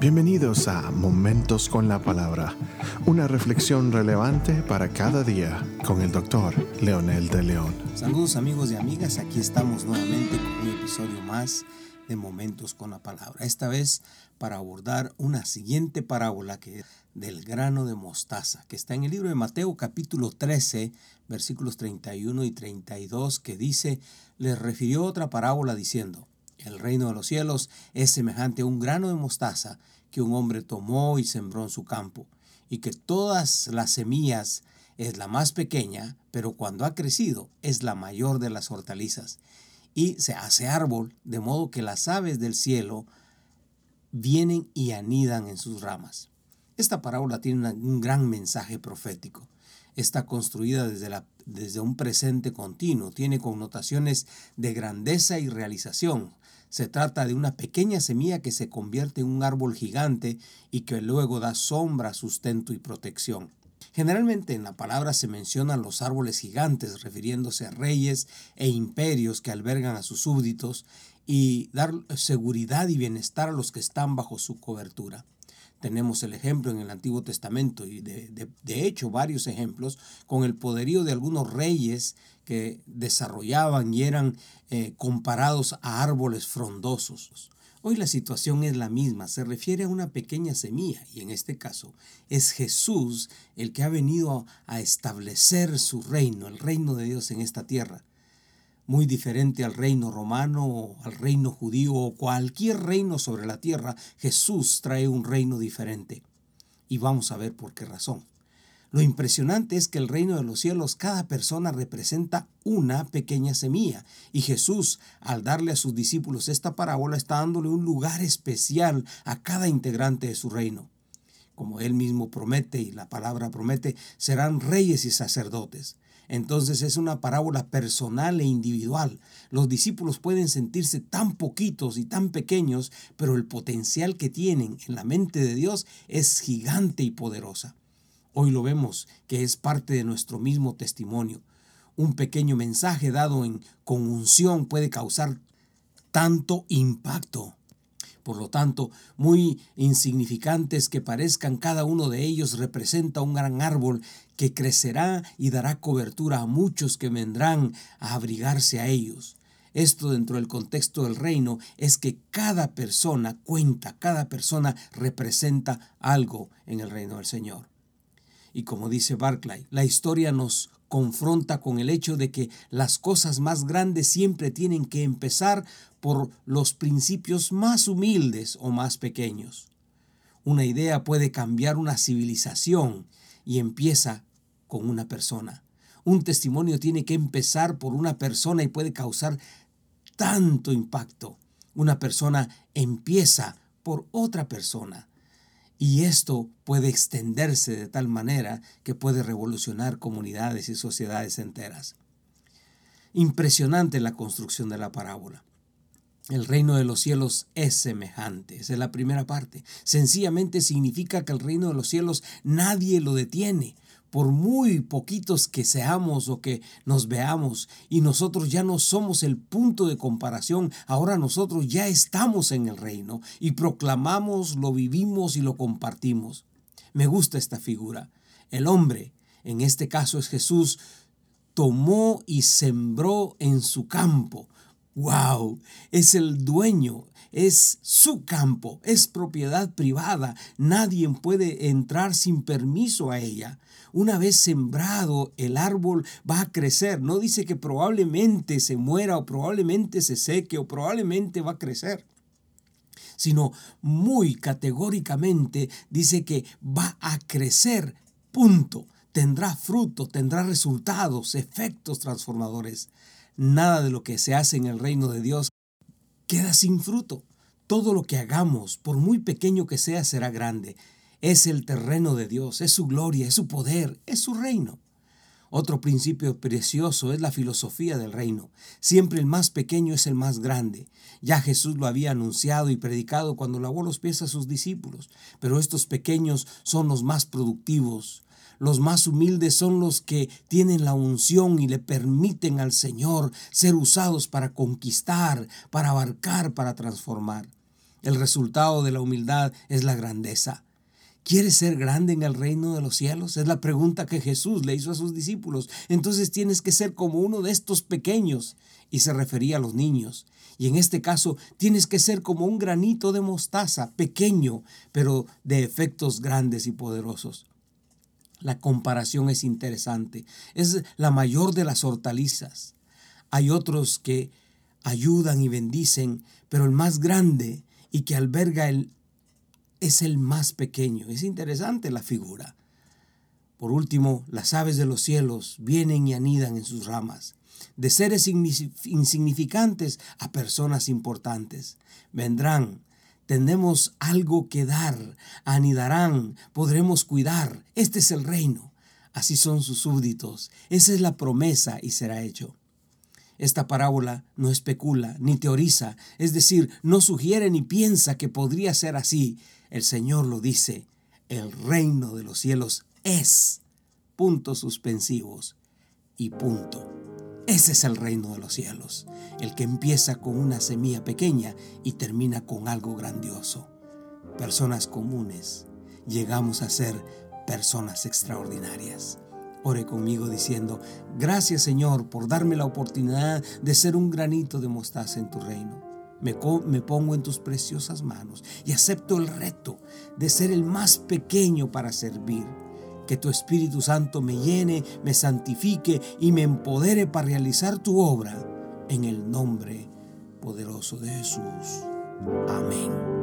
Bienvenidos a Momentos con la Palabra, una reflexión relevante para cada día con el doctor Leonel de León. Saludos amigos y amigas, aquí estamos nuevamente con un episodio más de Momentos con la Palabra. Esta vez para abordar una siguiente parábola que es del grano de mostaza, que está en el libro de Mateo capítulo 13, versículos 31 y 32, que dice, les refirió otra parábola diciendo, el reino de los cielos es semejante a un grano de mostaza que un hombre tomó y sembró en su campo, y que todas las semillas es la más pequeña, pero cuando ha crecido es la mayor de las hortalizas, y se hace árbol, de modo que las aves del cielo vienen y anidan en sus ramas. Esta parábola tiene un gran mensaje profético. Está construida desde, la, desde un presente continuo, tiene connotaciones de grandeza y realización, se trata de una pequeña semilla que se convierte en un árbol gigante y que luego da sombra, sustento y protección. Generalmente en la palabra se mencionan los árboles gigantes refiriéndose a reyes e imperios que albergan a sus súbditos y dar seguridad y bienestar a los que están bajo su cobertura. Tenemos el ejemplo en el Antiguo Testamento y de, hecho varios ejemplos con el poderío de algunos reyes que desarrollaban y eran eh, comparados a árboles frondosos. Hoy la situación es la misma, se refiere a una pequeña semilla y en este caso es Jesús el que ha venido a establecer su reino, el reino de Dios en esta tierra muy diferente al reino romano o al reino judío o cualquier reino sobre la tierra, Jesús trae un reino diferente. Y vamos a ver por qué razón. Lo impresionante es que el reino de los cielos cada persona representa una pequeña semilla y Jesús al darle a sus discípulos esta parábola está dándole un lugar especial a cada integrante de su reino. Como él mismo promete y la palabra promete, serán reyes y sacerdotes. Entonces es una parábola personal e individual. Los discípulos pueden sentirse tan poquitos y tan pequeños, pero el potencial que tienen en la mente de Dios es gigante y poderosa. Hoy lo vemos que es parte de nuestro mismo testimonio. Un pequeño mensaje dado en conjunción puede causar tanto impacto. Por lo tanto, muy insignificantes que parezcan, cada uno de ellos representa un gran árbol que crecerá y dará cobertura a muchos que vendrán a abrigarse a ellos. Esto dentro del contexto del reino es que cada persona cuenta, cada persona representa algo en el reino del Señor. Y como dice Barclay, la historia nos confronta con el hecho de que las cosas más grandes siempre tienen que empezar por los principios más humildes o más pequeños. Una idea puede cambiar una civilización y empieza con una persona. Un testimonio tiene que empezar por una persona y puede causar tanto impacto. Una persona empieza por otra persona. Y esto puede extenderse de tal manera que puede revolucionar comunidades y sociedades enteras. Impresionante la construcción de la parábola. El reino de los cielos es semejante. Esa es la primera parte. Sencillamente significa que el reino de los cielos nadie lo detiene. Por muy poquitos que seamos o que nos veamos y nosotros ya no somos el punto de comparación, ahora nosotros ya estamos en el reino y proclamamos, lo vivimos y lo compartimos. Me gusta esta figura. El hombre, en este caso es Jesús, tomó y sembró en su campo ¡Wow! Es el dueño, es su campo, es propiedad privada. Nadie puede entrar sin permiso a ella. Una vez sembrado, el árbol va a crecer. No dice que probablemente se muera o probablemente se seque o probablemente va a crecer sino muy categóricamente dice que va a crecer, punto. Tendrá fruto, tendrá resultados, efectos transformadores. Nada de lo que se hace en el reino de Dios queda sin fruto. Todo lo que hagamos, por muy pequeño que sea, será grande. Es el terreno de Dios, es su gloria, es su poder, es su reino. Otro principio precioso es la filosofía del reino. Siempre el más pequeño es el más grande. Ya Jesús lo había anunciado y predicado cuando lavó los pies a sus discípulos, pero estos pequeños son los más productivos, los más humildes son los que tienen la unción y le permiten al Señor ser usados para conquistar, para abarcar, para transformar. El resultado de la humildad es la grandeza. ¿Quieres ser grande en el reino de los cielos? Es la pregunta que Jesús le hizo a sus discípulos. Entonces tienes que ser como uno de estos pequeños. Y se refería a los niños. Y en este caso tienes que ser como un granito de mostaza, pequeño, pero de efectos grandes y poderosos. La comparación es interesante. Es la mayor de las hortalizas. Hay otros que ayudan y bendicen, pero el más grande y que alberga el es el más pequeño. Es interesante la figura. Por último, las aves de los cielos vienen y anidan en sus ramas, de seres insignificantes a personas importantes. Vendrán, tendremos algo que dar, anidarán, podremos cuidar. Este es el reino. Así son sus súbditos. Esa es la promesa y será hecho. Esta parábola no especula ni teoriza, es decir, no sugiere ni piensa que podría ser así. El Señor lo dice, el reino de los cielos es. Puntos suspensivos y punto. Ese es el reino de los cielos, el que empieza con una semilla pequeña y termina con algo grandioso. Personas comunes, llegamos a ser personas extraordinarias. Ore conmigo diciendo, gracias Señor por darme la oportunidad de ser un granito de mostaza en tu reino. Me, me, pongo en tus preciosas manos y acepto el reto de ser el más pequeño para servir. Que tu Espíritu Santo me llene, me santifique y me empodere para realizar tu obra en el nombre poderoso de Jesús. Amén.